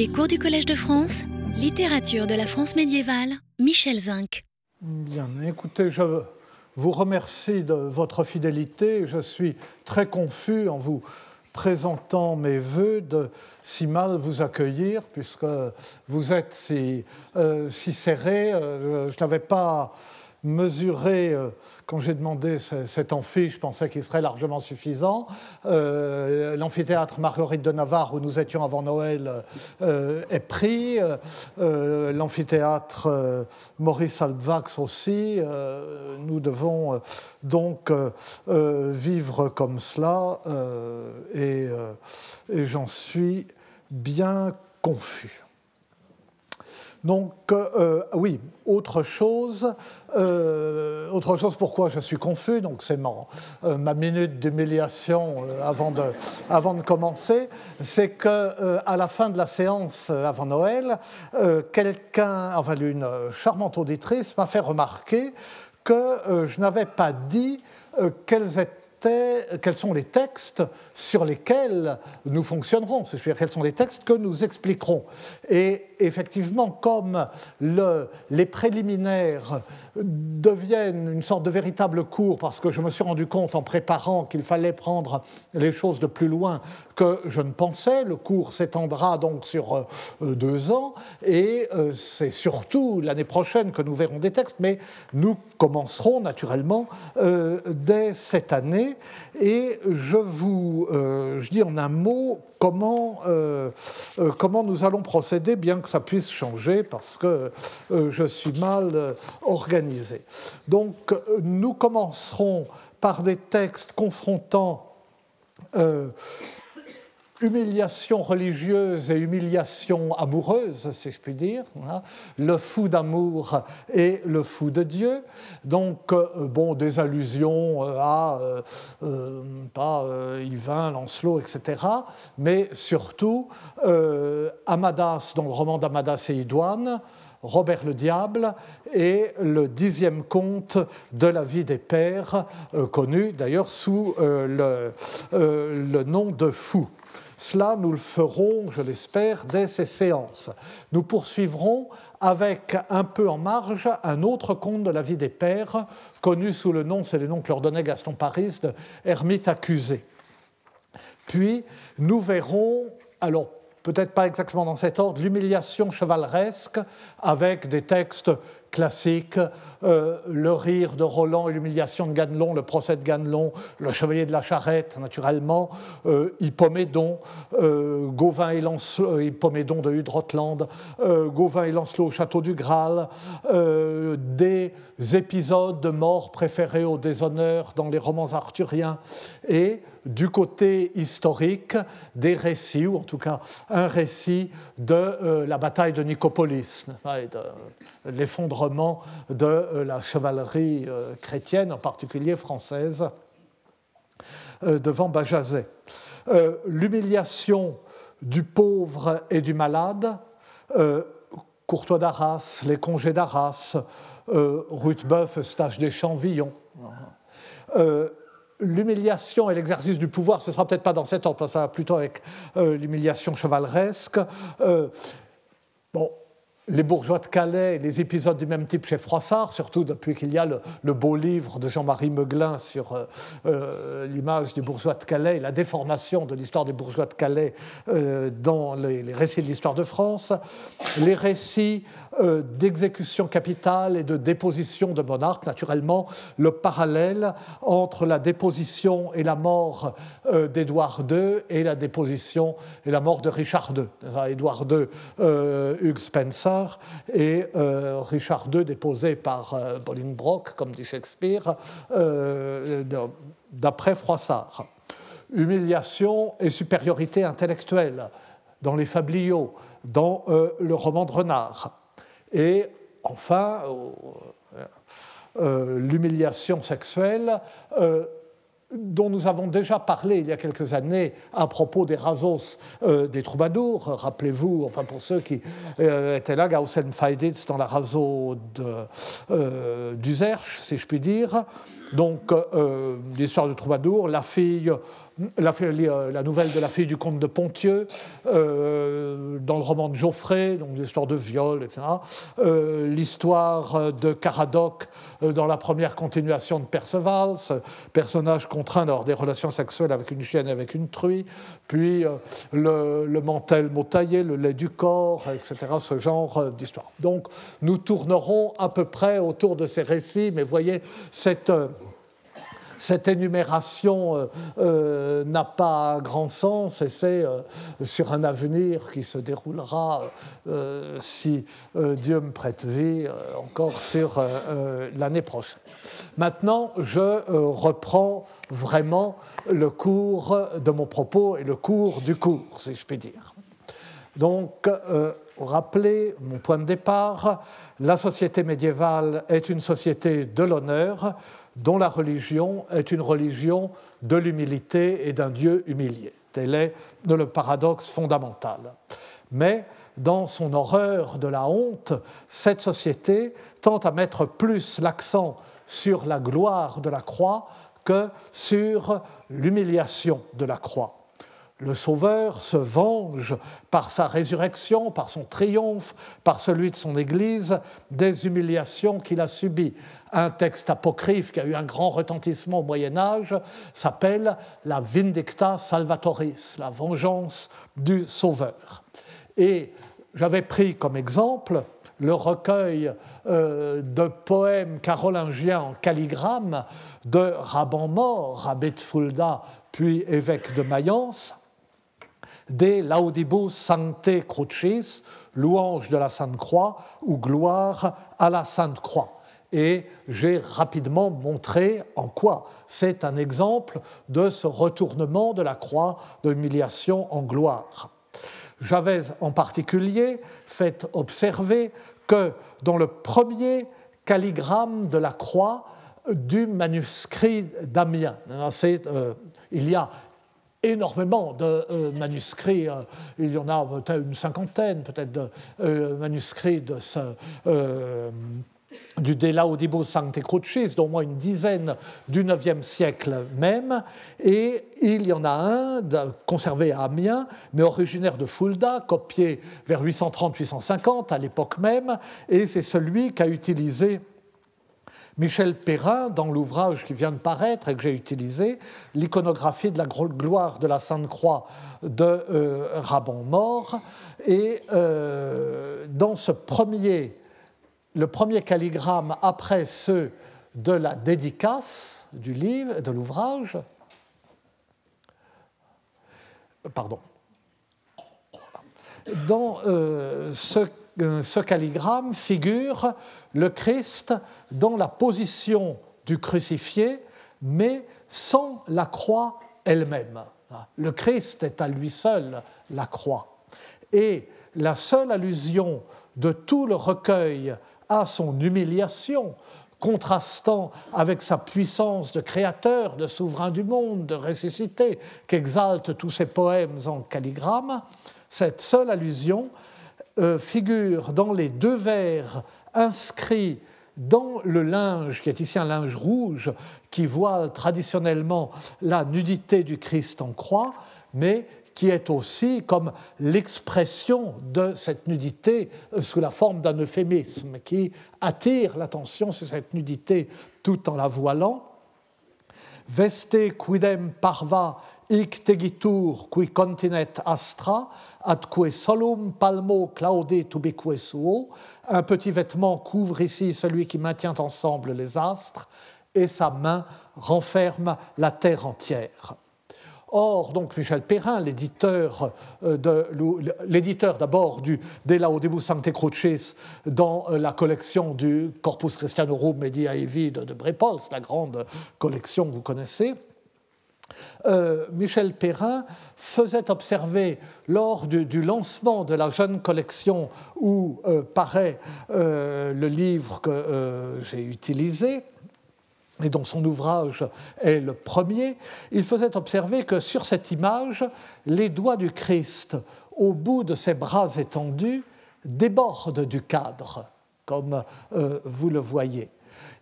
Les cours du Collège de France, littérature de la France médiévale, Michel Zinc. Bien, écoutez, je vous remercie de votre fidélité. Je suis très confus en vous présentant mes voeux de si mal vous accueillir, puisque vous êtes si, euh, si serré. Euh, je n'avais pas mesuré euh, quand j'ai demandé cet amphi, je pensais qu'il serait largement suffisant. Euh, l'amphithéâtre Marguerite de Navarre, où nous étions avant Noël, euh, est pris. Euh, l'amphithéâtre Maurice Alvax aussi. nous devons donc vivre comme cela et j'en suis bien confus. Donc, euh, oui, autre chose, euh, autre chose pourquoi je suis confus, donc c'est ma, euh, minute d'humiliation avant, de, commencer, c'est qu'à à la fin de la séance avant Noël, quelqu'un, enfin une charmante auditrice m'a fait remarquer que je n'avais pas dit quelles étaient quels sont les textes sur lesquels nous fonctionnerons, c'est-à-dire quels sont les textes que nous expliquerons. Effectivement, comme les préliminaires deviennent une sorte de véritable cours, parce que je me suis rendu compte en préparant qu'il fallait prendre les choses de plus loin que je ne pensais, le cours s'étendra donc sur euh, deux ans, et euh, c'est surtout l'année prochaine que nous verrons des textes, mais nous commencerons naturellement euh, dès cette année, et je vous je dis en un mot comment, comment nous allons procéder, bien que ça puisse changer parce que euh, je suis mal euh, organisé. Donc nous commencerons par des textes confrontant euh, humiliation religieuse et humiliation amoureuse, si je puis dire, le fou d'amour et le fou de Dieu. Donc, bon, des allusions à pas Yvain, Lancelot, etc. Mais surtout, Amadas, dans le roman d'Amadas et Idoine, Robert le Diable et le dixième conte de la vie des pères, connu d'ailleurs sous le nom de Fou. Cela, nous le ferons, je l'espère, dès ces séances. Nous poursuivrons avec un peu en marge un autre conte de la vie des pères, connu sous le nom, c'est le nom que leur donnait Gaston Paris, de Ermite accusé. Puis, nous verrons, alors peut-être pas exactement dans cet ordre, l'humiliation chevaleresque avec des textes classique, euh, le rire de Roland et l'humiliation de Ganelon, le procès de Ganelon, le chevalier de la charrette, naturellement, euh, Hippomédon, euh, Gauvin et Lancelot, euh, Hippomédon de Hudrotland, Gauvin et Lancelot au château du Graal, des épisodes de mort préférés au déshonneur dans les romans arthuriens, et du côté historique, des récits, ou en tout cas un récit de la bataille de Nicopolis, l'effondrement de euh, la chevalerie euh, chrétienne, en particulier française, euh, devant Bajazet. L'humiliation du pauvre et du malade, Courtois d'Arras, les congés d'Arras, Ruthbeuf, stage des Champs-Villon. L'humiliation et l'exercice du pouvoir, ce sera peut-être pas dans cet ordre, ça va plutôt avec l'humiliation chevaleresque. bon, les bourgeois de Calais, les épisodes du même type chez Froissart, surtout depuis qu'il y a le, beau livre de Jean-Marie Meuglin sur euh, euh, l'image des bourgeois de Calais, la déformation de l'histoire des bourgeois de Calais euh, dans les, récits de l'histoire de France, les récits d'exécution capitale et de déposition de monarques, naturellement le parallèle entre la déposition et la mort d'Édouard II et la déposition et la mort de Richard II. Édouard II, Hugh Spencer, et euh, Richard II déposé par euh, Bolingbroke, comme dit Shakespeare, euh, d'après Froissart. Humiliation et supériorité intellectuelle dans les fabliaux, dans le roman de Renard. Et enfin, l'humiliation sexuelle dont nous avons déjà parlé il y a quelques années à propos des rasos euh, des troubadours. Rappelez-vous, enfin pour ceux qui euh, étaient là, Gaussen Feiditz dans la raso euh, du Zerch, si je puis dire. Donc, l'histoire de Troubadour, la fille euh, la, nouvelle de la fille du comte de Pontieux, euh, dans le roman de Geoffrey, donc l'histoire de viol, etc. Euh, l'histoire de Caradoc dans la première continuation de Perceval, ce personnage contraint d'avoir des relations sexuelles avec une chienne et avec une truie, puis le, le, mantel motaillé, le lait du corps, etc. Ce genre d'histoire. Donc nous tournerons à peu près autour de ces récits, mais voyez cette cette énumération euh, euh, n'a pas grand sens et c'est euh, sur un avenir qui se déroulera, si Dieu me prête vie, encore sur l'année prochaine. Maintenant, je reprends vraiment le cours de mon propos et le cours du cours, si je puis dire. Donc, rappeler mon point de départ, la société médiévale est une société de l'honneur dont la religion est une religion de l'humilité et d'un Dieu humilié. Tel est le paradoxe fondamental. Mais dans son horreur de la honte, cette société tente à mettre plus l'accent sur la gloire de la croix que sur l'humiliation de la croix. Le Sauveur se venge par sa résurrection, par son triomphe, par celui de son Église, des humiliations qu'il a subies. Un texte apocryphe qui a eu un grand retentissement au Moyen Âge s'appelle la Vindicta Salvatoris, la vengeance du Sauveur. Et j'avais pris comme exemple le recueil euh, de poèmes carolingiens en calligramme de Raban Mort, abbé de Fulda, puis évêque de Mayence, de laudibus sancte crucis, louange de la Sainte Croix ou gloire à la Sainte Croix. Et j'ai rapidement montré en quoi c'est un exemple de ce retournement de la croix d'humiliation en gloire. J'avais en particulier fait observer que dans le premier calligramme de la croix du manuscrit d'Amiens, euh, il y a énormément de euh, manuscrits, euh, il y en a peut-être une cinquantaine peut-être de euh, manuscrits de du De Laudibus Sancte Crucis, d'au moins une dizaine du IXe siècle même, et il y en a un conservé à Amiens, mais originaire de Fulda, copié vers 830-850 à l'époque même, et c'est celui qu'a utilisé Michel Perrin, dans l'ouvrage qui vient de paraître et que j'ai utilisé, l'iconographie de la gloire de la Sainte Croix de euh, Rabon mort. Et euh, dans ce premier, le premier calligramme après ceux de la dédicace du livre, de l'ouvrage, pardon, dans euh, ce ce calligramme figure le Christ dans la position du crucifié, mais sans la croix elle-même. Le Christ est à lui seul la croix. Et la seule allusion de tout le recueil à son humiliation, contrastant avec sa puissance de créateur, de souverain du monde, de ressuscité, qu'exaltent tous ses poèmes en calligramme, cette seule allusion figure dans les deux vers inscrits dans le linge, qui est ici un linge rouge, qui voile traditionnellement la nudité du Christ en croix, mais qui est aussi comme l'expression de cette nudité euh, sous la forme d'un euphémisme, qui attire l'attention sur cette nudité tout en la voilant. Veste quidem parva hic tegitur qui continet astra, atque solum palmo claude tubique suo. Un petit vêtement couvre ici celui qui maintient ensemble les astres, et sa main renferme la terre entière. Or, donc, Michel Perrin, l'éditeur euh, d'abord du De Laudibus Sancte Crucis dans euh, la collection du Corpus Christianorum Media Evi de, de Brepols, la grande collection que vous connaissez, euh, Michel Perrin faisait observer lors du, lancement de la jeune collection où euh, paraît euh, le livre que j'ai utilisé, et dont son ouvrage est le premier, il faisait observer que sur cette image, les doigts du Christ, au bout de ses bras étendus, débordent du cadre, comme vous le voyez.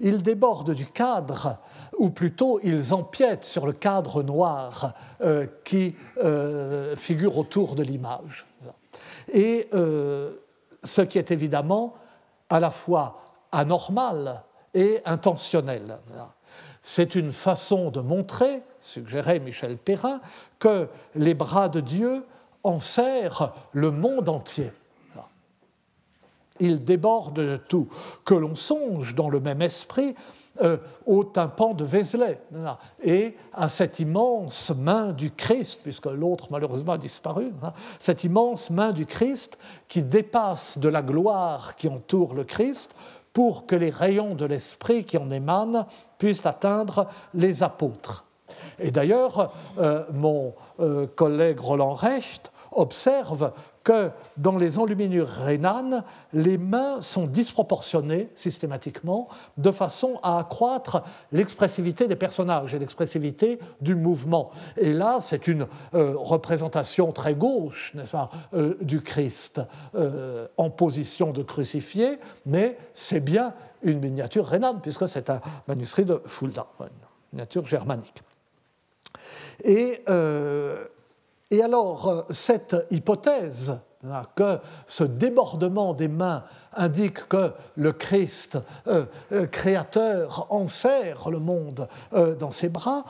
Ils débordent du cadre, ou plutôt ils empiètent sur le cadre noir euh, qui euh, figure autour de l'image. Et euh, ce qui est évidemment à la fois anormal et intentionnel. C'est une façon de montrer, suggérait Michel Perrin, que les bras de Dieu enserrent le monde entier il déborde de tout. Que l'on songe dans le même esprit euh, au tympan de Vézelay et à cette immense main du Christ, puisque l'autre malheureusement a disparu, hein, cette immense main du Christ qui dépasse de la gloire qui entoure le Christ pour que les rayons de l'esprit qui en émanent puissent atteindre les apôtres. Et d'ailleurs, euh, mon euh, collègue Roland Recht observe que dans les enluminures rhénanes, les mains sont disproportionnées systématiquement de façon à accroître l'expressivité des personnages et l'expressivité du mouvement. Et là, c'est une euh, représentation très gauche, n'est-ce pas, euh, du Christ euh, en position de crucifié, mais c'est bien une miniature rhénane, puisque c'est un manuscrit de Fulda, une miniature germanique. Et et alors, euh, cette hypothèse hein, que ce débordement des mains indique que le Christ euh, euh, créateur enserre le monde dans ses bras,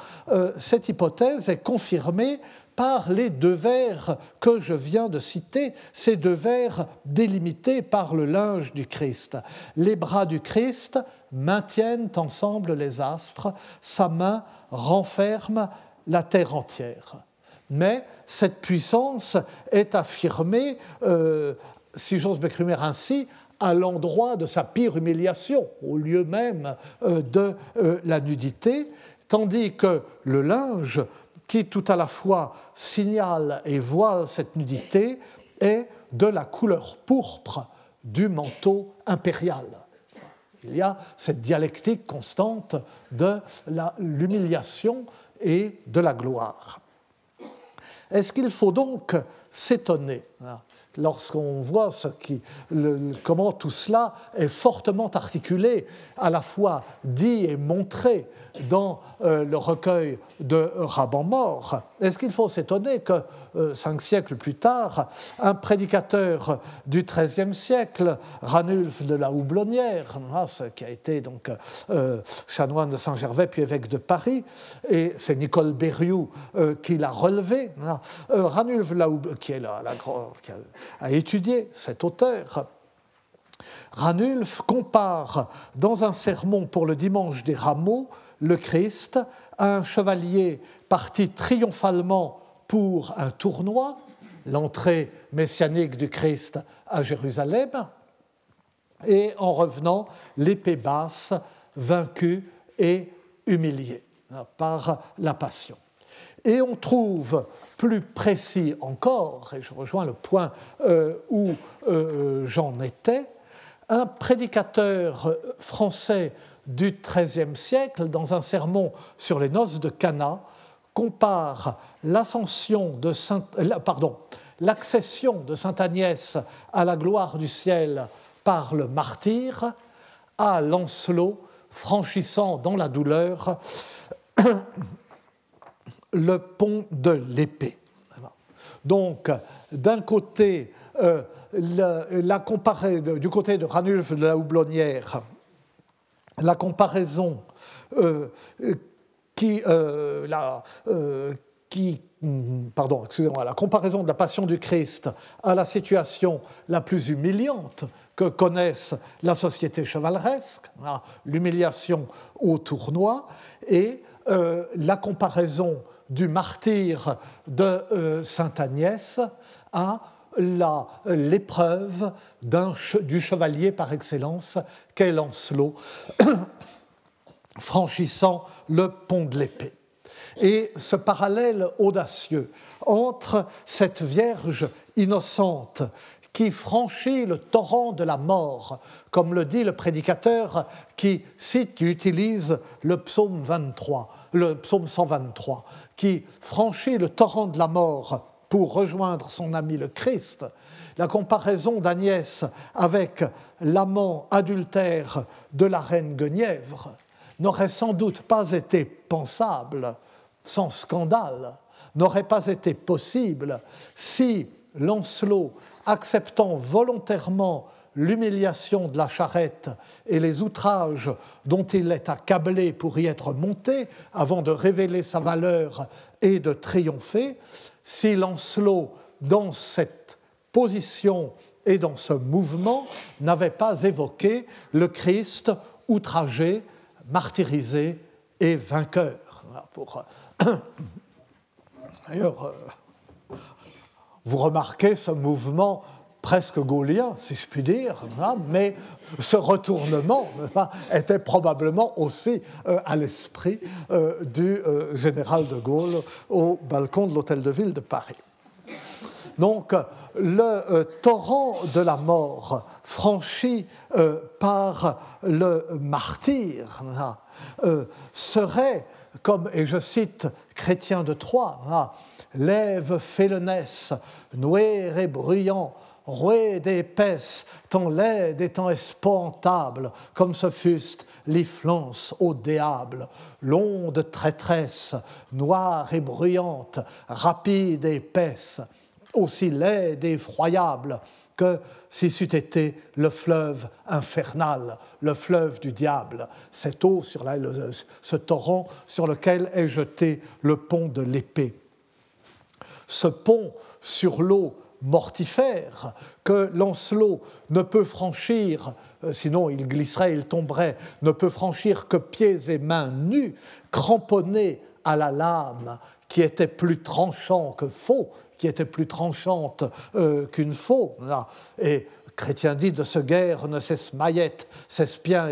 cette hypothèse est confirmée par les deux vers que je viens de citer, ces deux vers délimités par le linge du Christ. Les bras du Christ maintiennent ensemble les astres, sa main renferme la terre entière mais cette puissance est affirmée, euh, si j'ose m'exprimer ainsi, à l'endroit de sa pire humiliation, au lieu même euh, de euh, la nudité, tandis que le linge, qui tout à la fois signale et voile cette nudité, est de la couleur pourpre du manteau impérial. Il y a cette dialectique constante de l'humiliation et de la gloire. Est-ce qu'il faut donc s'étonner lorsqu'on voit comment tout cela est fortement articulé, à la fois dit et montré dans euh, le recueil de Raban mort, est-ce qu'il faut s'étonner que euh, cinq siècles plus tard, un prédicateur du XIIIe siècle, Ranulf de la Houblonnière, qui a été donc euh, chanoine de Saint-Gervais puis évêque de Paris, et c'est Nicole Berrioux qui l'a relevé, qui, a étudié cet auteur, Ranulf compare dans un sermon pour le dimanche des rameaux le Christ à un chevalier parti triomphalement pour un tournoi, l'entrée messianique du Christ à Jérusalem, et en revenant, l'épée basse, vaincu et humilié par la passion. Et on trouve plus précis encore, et je rejoins le point euh, où euh, j'en étais, un prédicateur français du XIIIe siècle, dans un sermon sur les noces de Cana, compare l'ascension de Saint, pardon, l'accession de Sainte Agnès à la gloire du ciel par le martyr à Lancelot franchissant dans la douleur le pont de l'épée. Donc, d'un côté, euh, la, du côté de Ranulf de la Houblonnière, la comparaison euh, qui, euh, la, qui pardon, excusez-moi, la comparaison de la passion du Christ à la situation la plus humiliante que connaisse la société chevaleresque, hein, l'humiliation au tournoi, et la comparaison du martyr de euh, Sainte Agnès à l'épreuve du chevalier par excellence qu'est Lancelot, franchissant le pont de l'épée. Et ce parallèle audacieux entre cette Vierge innocente qui franchit le torrent de la mort, comme le dit le prédicateur qui cite, qui utilise le psaume 23, le psaume 123, qui franchit le torrent de la mort pour rejoindre son ami le Christ, la comparaison d'Agnès avec l'amant adultère de la reine Guenièvre n'aurait sans doute pas été pensable sans scandale, n'aurait pas été possible si Lancelot, acceptant volontairement l'humiliation de la charrette et les outrages dont il est accablé pour y être monté avant de révéler sa valeur et de triompher, si Lancelot, dans cette position et dans ce mouvement, n'avait pas évoqué le Christ outragé, martyrisé et vainqueur. Euh, d'ailleurs, euh, vous remarquez ce mouvement presque gaulien, si je puis dire, hein, mais ce retournement était probablement aussi euh, à l'esprit du général de Gaulle au balcon de l'Hôtel de Ville de Paris. Donc, le torrent de la mort franchi par le martyr hein, serait, comme, et je cite Chrétien de Troyes, hein, lève félonesse, noir et bruyant, roué d'épaisse, tant laide et tant espantable, comme ce fuste l'iflance au diable, l'onde traîtresse, noire et bruyante, rapide et épaisse, aussi laide et effroyable que si c'eût été le fleuve infernal, le fleuve du diable, cette eau sur ce torrent sur lequel est jeté le pont de l'épée. Ce pont sur l'eau mortifère que Lancelot ne peut franchir, euh, sinon il glisserait, il tomberait, ne peut franchir que pieds et mains nus, cramponnés à la lame qui était plus tranchant que faux, qui était plus tranchante euh, qu'une faux. Et Chrétien dit de ce guerre ne cesse maillette, cesse bien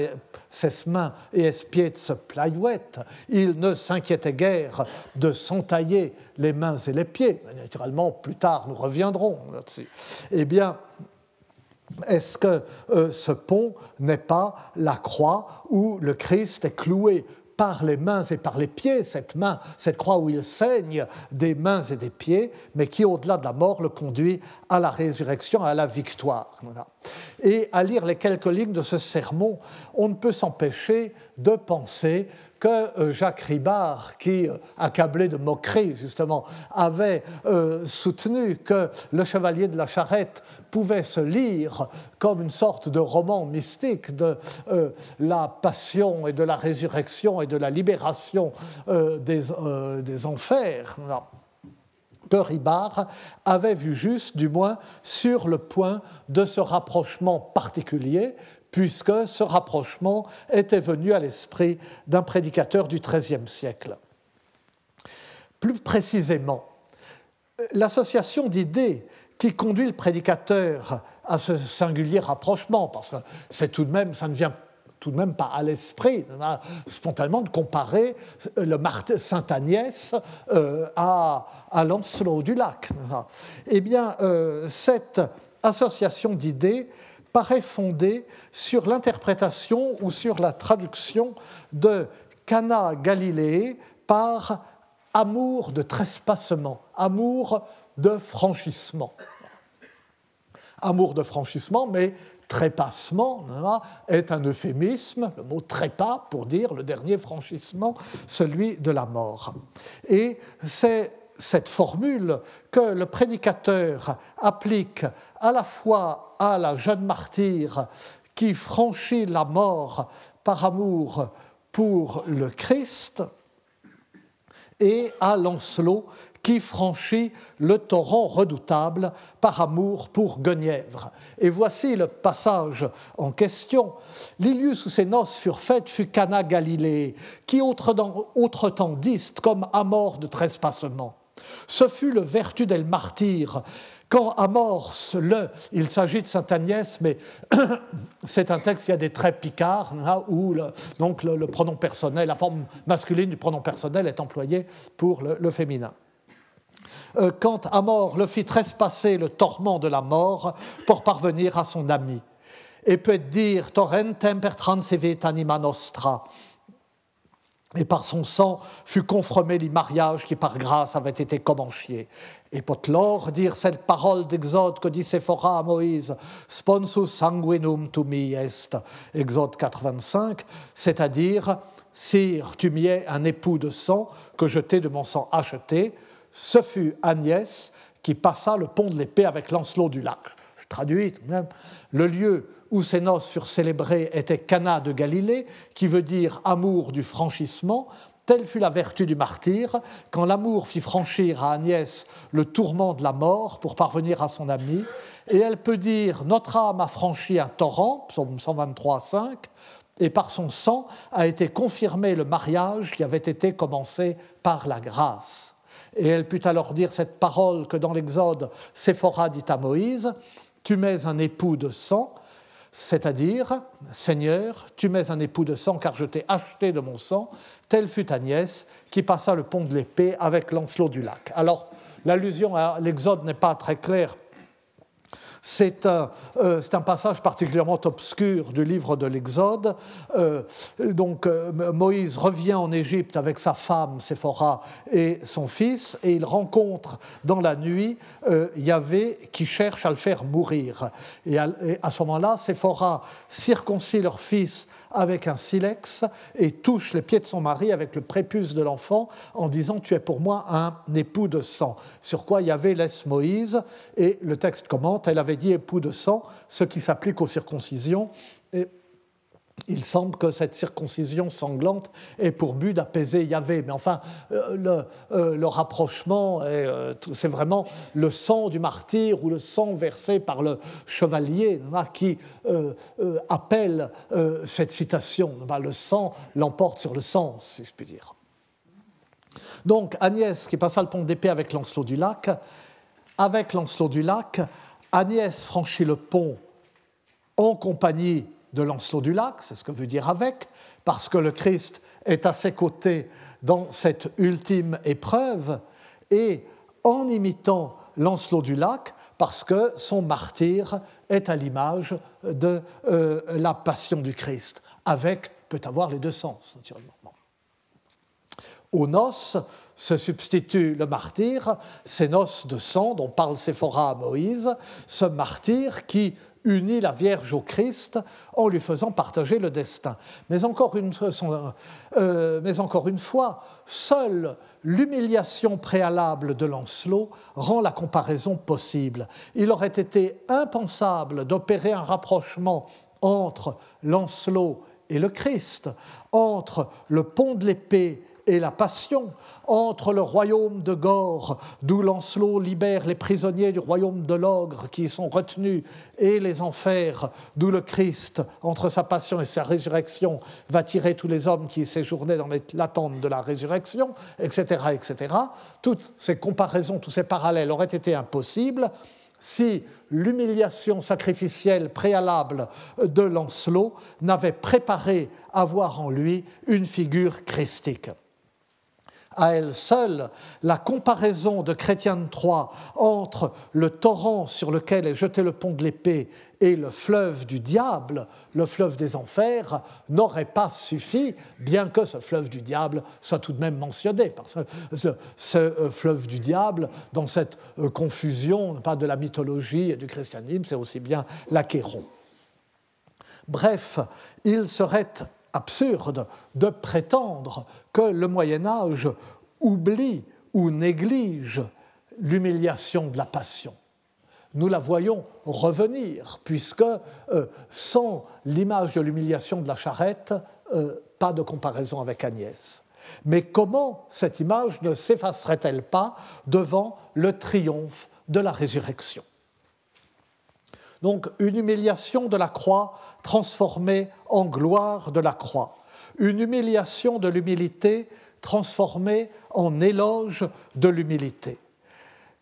ses mains et espiètes se playouette, il ne s'inquiétait guère de s'entailler les mains et les pieds. Naturellement, plus tard, nous reviendrons là-dessus. Eh bien, est-ce que euh, ce pont n'est pas la croix où le Christ est cloué par les mains et par les pieds, cette main, cette croix où il saigne des mains et des pieds, mais qui, au-delà de la mort, le conduit à la résurrection, à la victoire. Et à lire les quelques lignes de ce sermon, on ne peut s'empêcher de penser que euh, Jacques Ribard, qui, euh, accablé de moquerie justement, avait euh, soutenu que Le Chevalier de la Charrette pouvait se lire comme une sorte de roman mystique de la passion et de la résurrection et de la libération des, des, enfers. que Ribard avait vu juste, du moins, sur le point de ce rapprochement particulier puisque ce rapprochement était venu à l'esprit d'un prédicateur du XIIIe siècle. Plus précisément, l'association d'idées qui conduit le prédicateur à ce singulier rapprochement, parce que c'est tout de même, ça ne vient tout de même pas à l'esprit spontanément de comparer Sainte Agnès euh, à, Lancelot du Lac. Eh bien, euh, cette association d'idées paraît fondée sur l'interprétation ou sur la traduction de Cana Galilée par amour de trespassement, amour de franchissement. Amour de franchissement, mais trépassement est un euphémisme, le mot trépas pour dire le dernier franchissement, celui de la mort. Et c'est cette formule que le prédicateur applique à la fois à la jeune martyre qui franchit la mort par amour pour le Christ et à Lancelot qui franchit le torrent redoutable par amour pour Guenièvre. Et voici le passage en question. L'ilius où ses noces furent faites fut Cana Galilée, qui autre, temps diste comme amor de trespassement. Ce fut le vertu del martyr. Quand amorce le, il s'agit de Sainte Agnès, mais c'est un texte qui a des traits picards, hein, où donc le, pronom personnel, la forme masculine du pronom personnel est employée pour le, féminin. Euh, quand Amor le fit trespasser le torment de la mort pour parvenir à son ami, et peut dire torrentem per transevit anima nostra, et par son sang fut confirmé les mariages qui par grâce avaient été commenciés. Et potlor dire cette parole d'Exode que dit Séphora à Moïse, sponsus sanguinum tu mi est, Exode 85, c'est-à-dire, Sire, tu m'y es un époux de sang que je t'ai de mon sang acheté, ce fut Agnès qui passa le pont de l'épée avec Lancelot du lac. Je traduis même. Le lieu où ces noces furent célébrées était Cana de Galilée, qui veut dire amour du franchissement. Telle fut la vertu du martyr, quand l'amour fit franchir à Agnès le tourment de la mort pour parvenir à son ami, et elle peut dire Notre âme a franchi un torrent, psaume 123, 5, et par son sang a été confirmé le mariage qui avait été commencé par la grâce. Et elle put alors dire cette parole que dans l'Exode, Séphora dit à Moïse Tu mets un époux de sang, c'est-à-dire, Seigneur, tu mets un époux de sang car je t'ai acheté de mon sang, telle fut Agnès qui passa le pont de l'épée avec Lancelot du lac. Alors, l'allusion à l'Exode n'est pas très claire c'est un, passage particulièrement obscur du livre de l'Exode. Euh, donc euh, Moïse revient en Égypte avec sa femme Séphora et son fils, et il rencontre dans la nuit Yahvé qui cherche à le faire mourir. Et à, ce moment-là, Séphora circoncis leur fils avec un silex et touche les pieds de son mari avec le prépuce de l'enfant en disant Tu es pour moi un époux de sang. Sur quoi Yahvé laisse Moïse et le texte commente Elle avait dit époux de sang, ce qui s'applique aux circoncisions. Et il semble que cette circoncision sanglante ait pour but d'apaiser Yahvé. Mais enfin, euh, euh, le, rapprochement, euh, c'est vraiment le sang du martyr ou le sang versé par le chevalier qui appelle cette citation. Le sang l'emporte sur le sens, si je puis dire. Donc Agnès, qui passa le pont d'épée avec Lancelot du Lac, avec Lancelot du Lac, Agnès franchit le pont en compagnie de Lancelot du Lac, c'est ce que veut dire avec, parce que le Christ est à ses côtés dans cette ultime épreuve, et en imitant Lancelot du Lac, parce que son martyr est à l'image de euh, la passion du Christ, avec peut avoir les deux sens, naturellement. Aux noces se substitue le martyr, ces noces de sang dont parle Séphora à Moïse, ce martyr qui unit la Vierge au Christ en lui faisant partager le destin. Mais encore une, euh, mais encore une fois, seule l'humiliation préalable de Lancelot rend la comparaison possible. Il aurait été impensable d'opérer un rapprochement entre Lancelot et le Christ, entre le pont de l'épée et la passion entre le royaume de Gore, d'où Lancelot libère les prisonniers du royaume de l'ogre qui y sont retenus, et les enfers, d'où le Christ, entre sa passion et sa résurrection, va tirer tous les hommes qui y séjournaient dans l'attente de la résurrection, etc., etc. Toutes ces comparaisons, tous ces parallèles auraient été impossibles si l'humiliation sacrificielle préalable de Lancelot n'avait préparé à voir en lui une figure christique à elle seule la comparaison de Chrétien de Troyes entre le torrent sur lequel est jeté le pont de l'épée et le fleuve du diable, le fleuve des enfers, n'aurait pas suffi, bien que ce fleuve du diable soit tout de même mentionné. Parce que ce, euh, fleuve du diable, dans cette euh, confusion, pas de la mythologie et du christianisme, c'est aussi bien l'Achéron. Bref, il serait absurde de prétendre que le Moyen Âge oublie ou néglige l'humiliation de la passion. Nous la voyons revenir, puisque euh, sans l'image de l'humiliation de la charrette, euh, pas de comparaison avec Agnès. Mais comment cette image ne s'effacerait-elle pas devant le triomphe de la résurrection? Donc une humiliation de la croix transformée en gloire de la croix, une humiliation de l'humilité transformée en éloge de l'humilité.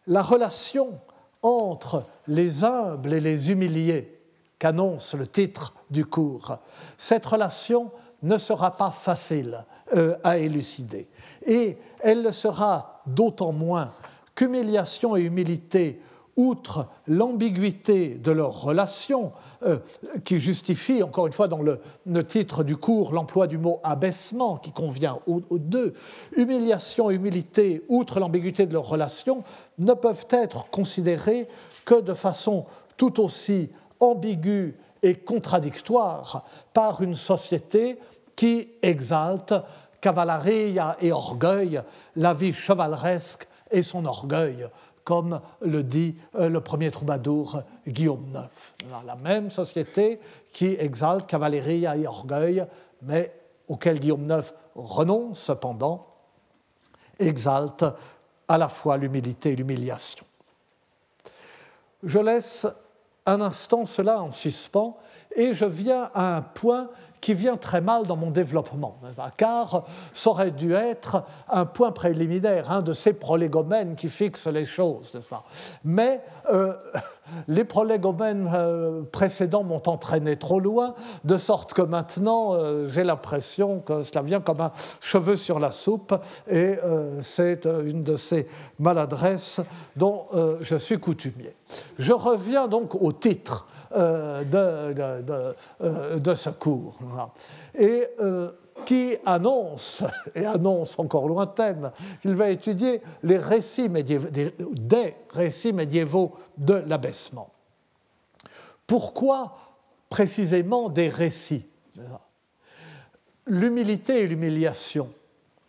La relation entre les humbles et les humiliés, qu'annonce le titre du cours, cette relation ne sera pas facile euh, à élucider. Et elle le sera d'autant moins qu'humiliation et humilité outre l'ambiguïté de leur relation, euh, qui justifie, encore une fois, dans le, titre du cours, l'emploi du mot abaissement, qui convient aux, deux, humiliation et humilité, outre l'ambiguïté de leur relation, ne peuvent être considérées que de façon tout aussi ambiguë et contradictoire par une société qui exalte cavaleria et orgueil, la vie chevaleresque et son orgueil, comme le dit euh, le premier troubadour Guillaume IX. La même société qui exalte cavalerie et orgueil, mais auquel Guillaume IX renonce cependant, exalte à la fois l'humilité et l'humiliation. Je laisse un instant cela en suspens et je viens à un point qui vient très mal dans mon développement, car ça aurait dû être un point préliminaire, un de ces prolégomènes qui fixent les choses, Mais euh, les prolégomènes euh, précédents m'ont entraîné trop loin, de sorte que maintenant euh, j'ai l'impression que cela vient comme un cheveu sur la soupe, et c'est une de ces maladresses dont je suis coutumier. Je reviens donc au titre euh, de, euh, de, ce cours. Et euh, qui annonce, et annonce encore lointaine, qu'il va étudier les des, récits médiévaux de l'abaissement. Pourquoi précisément des récits? L'humilité et l'humiliation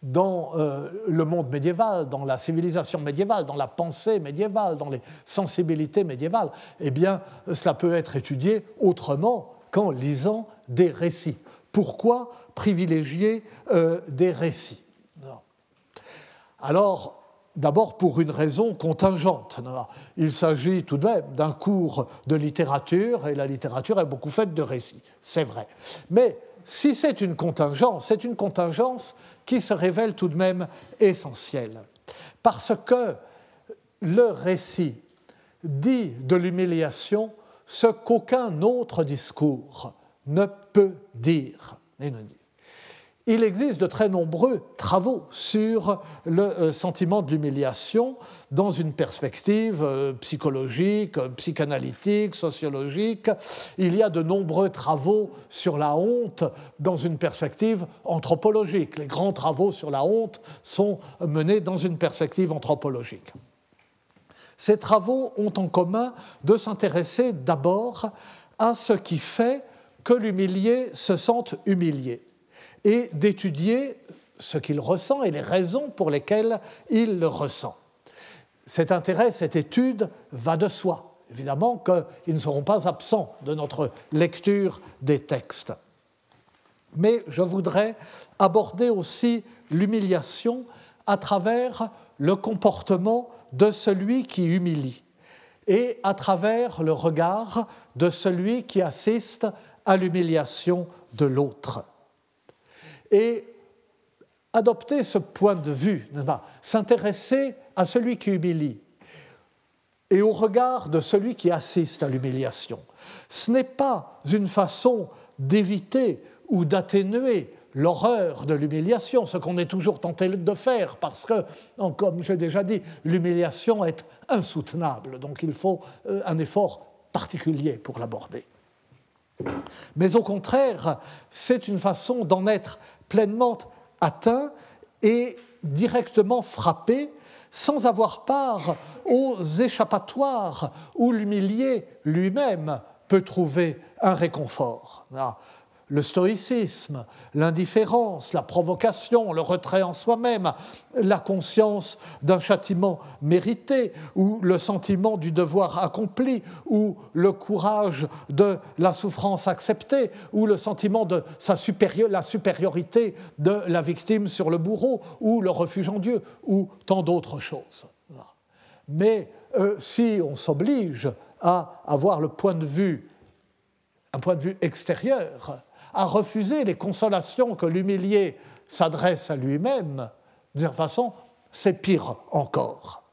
dans euh, le monde médiéval, dans la civilisation médiévale, dans la pensée médiévale, dans les sensibilités médiévales, eh bien, cela peut être étudié autrement qu'en lisant des récits. Pourquoi privilégier euh, des récits? Alors, d'abord pour une raison contingente. Il s'agit tout de même d'un cours de littérature, et la littérature est beaucoup faite de récits, c'est vrai. Mais si c'est une contingence, c'est une contingence qui se révèle tout de même essentielle. Parce que le récit dit de l'humiliation ce qu'aucun autre discours ne peut dire et ne dit. Il existe de très nombreux travaux sur le euh, sentiment de l'humiliation dans une perspective euh, psychologique, psychanalytique, sociologique. Il y a de nombreux travaux sur la honte dans une perspective anthropologique. Les grands travaux sur la honte sont menés dans une perspective anthropologique. Ces travaux ont en commun de s'intéresser d'abord à ce qui fait que l'humilié se sente humilié et d'étudier ce qu'il ressent et les raisons pour lesquelles il le ressent. Cet intérêt, cette étude va de soi. Évidemment qu'ils ne seront pas absents de notre lecture des textes. Mais je voudrais aborder aussi l'humiliation à travers le comportement de celui qui humilie et à travers le regard de celui qui assiste à l'humiliation de l'autre et adopter ce point de vue, s'intéresser à celui qui humilie et au regard de celui qui assiste à l'humiliation. Ce n'est pas une façon d'éviter ou d'atténuer l'horreur de l'humiliation, ce qu'on est toujours tenté de faire, parce que, comme j'ai déjà dit, l'humiliation est insoutenable, donc il faut euh, un effort particulier pour l'aborder. Mais au contraire, c'est une façon d'en être pleinement atteint et directement frappé sans avoir part aux échappatoires où l'humilié lui-même peut trouver un réconfort. Le stoïcisme, l'indifférence, la provocation, le retrait en soi-même, la conscience d'un châtiment mérité, ou le sentiment du devoir accompli, ou le courage de la souffrance acceptée, ou le sentiment de la supériorité de la victime sur le bourreau, ou le refuge en Dieu, ou tant d'autres choses. Mais euh, si on s'oblige à avoir le point de vue, un point de vue extérieur, à refuser les consolations que l'humilié s'adresse à lui-même, de façon, c'est pire encore.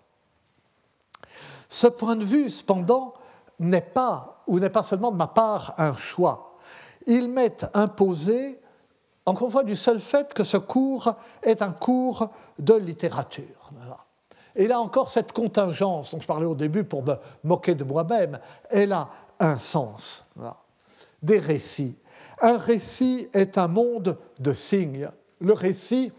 Ce point de vue, cependant, n'est pas, ou n'est pas seulement de ma part, un choix. Il m'est imposé, encore une fois, du seul fait que ce cours est un cours de littérature. Et là encore, cette contingence dont je parlais au début pour me moquer de moi-même, elle a un sens. Des récits. Un récit est un monde de signes. Le récit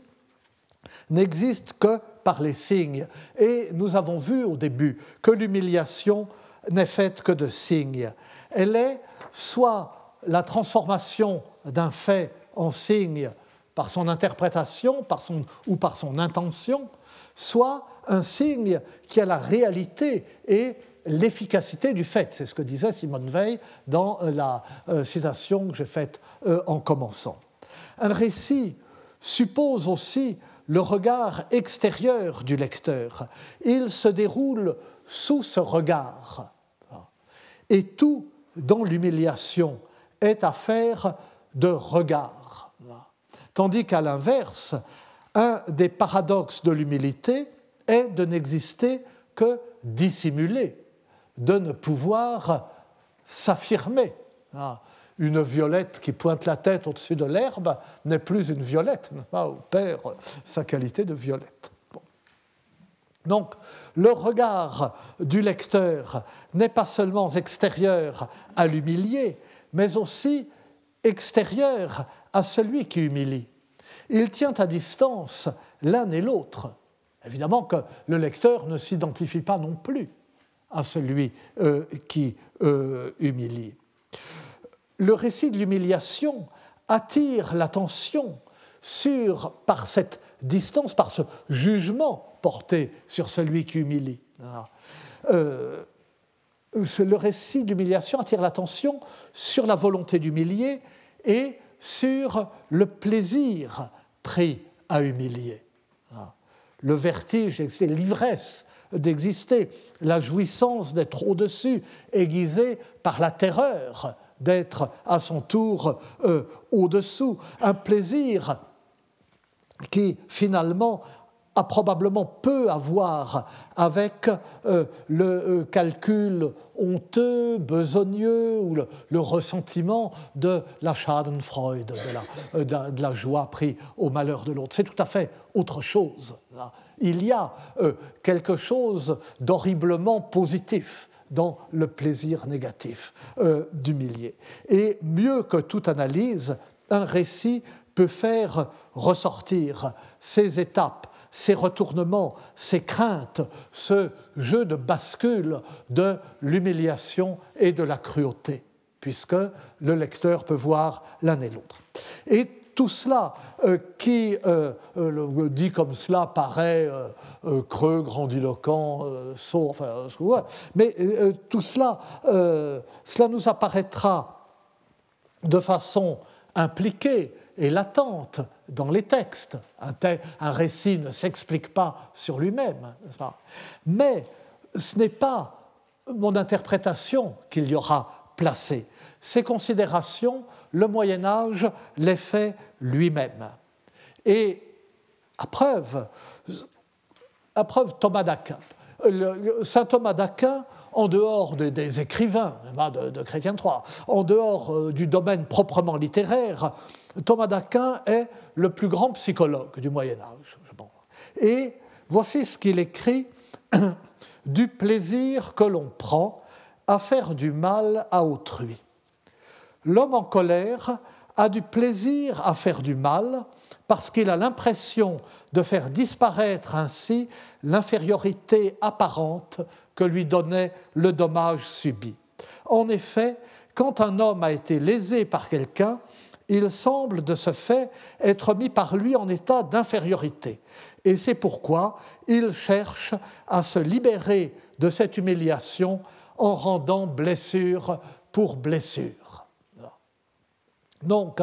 n'existe que par les signes. Et nous avons vu au début que l'humiliation n'est faite que de signes. Elle est soit la transformation d'un fait en signe par son interprétation par ou par son intention, soit un signe qui a la réalité et l'efficacité du fait. C'est ce que disait Simone Veil dans euh, la euh, citation que j'ai faite euh, en commençant. Un récit suppose aussi le regard extérieur du lecteur. Il se déroule sous ce regard. Et tout dans l'humiliation est affaire de regard. Tandis qu'à l'inverse, un des paradoxes de l'humilité est de n'exister que dissimulé, de ne pouvoir s'affirmer. Une violette qui pointe la tête au-dessus de l'herbe n'est plus une violette, ou perd sa qualité de violette. Donc, le regard du lecteur n'est pas seulement extérieur à l'humilié, mais aussi extérieur à celui qui humilie. Il tient à distance l'un et l'autre. Évidemment que le lecteur ne s'identifie pas non plus à celui euh, qui euh, humilie. Le récit de l'humiliation attire l'attention sur, par cette distance, par ce jugement porté sur celui qui humilie. Euh, le récit d'humiliation attire l'attention sur la volonté d'humilier et sur le plaisir pris à humilier. Le vertige, c'est l'ivresse d'exister, la jouissance d'être au-dessus, aiguisée par la terreur d'être à son tour euh, au-dessous, un plaisir qui finalement a probablement peu à voir avec euh, le euh, calcul honteux, besogneux ou le, ressentiment de la Schadenfreude, de la, de la, joie prise au malheur de l'autre. C'est tout à fait autre chose. Il y a quelque chose d'horriblement positif dans le plaisir négatif d'humilier. Et mieux que toute analyse, un récit peut faire ressortir ces étapes, ces retournements, ces craintes, ce jeu de bascule de l'humiliation et de la cruauté, puisque le lecteur peut voir l'un et l'autre. Et tout cela euh, qui, euh, euh, dit comme cela, paraît creux, grandiloquent, saut, enfin, mais tout cela, cela nous apparaîtra de façon impliquée et latente dans les textes. Un, récit ne s'explique pas sur lui-même. Mais ce n'est pas mon interprétation qu'il y aura placée. Ces considérations, le Moyen Âge les fait lui-même. Et à preuve, à preuve Thomas d'Aquin. Saint Thomas d'Aquin en dehors des, écrivains de, de, Chrétien III, en dehors euh, du domaine proprement littéraire, Thomas d'Aquin est le plus grand psychologue du Moyen Âge. Et voici ce qu'il écrit du plaisir que l'on prend à faire du mal à autrui. L'homme en colère a du plaisir à faire du mal parce qu'il a l'impression de faire disparaître ainsi l'infériorité apparente que lui donnait le dommage subi. En effet, quand un homme a été lésé par quelqu'un, il semble de ce fait être mis par lui en état d'infériorité. Et c'est pourquoi il cherche à se libérer de cette humiliation en rendant blessure pour blessure. Donc,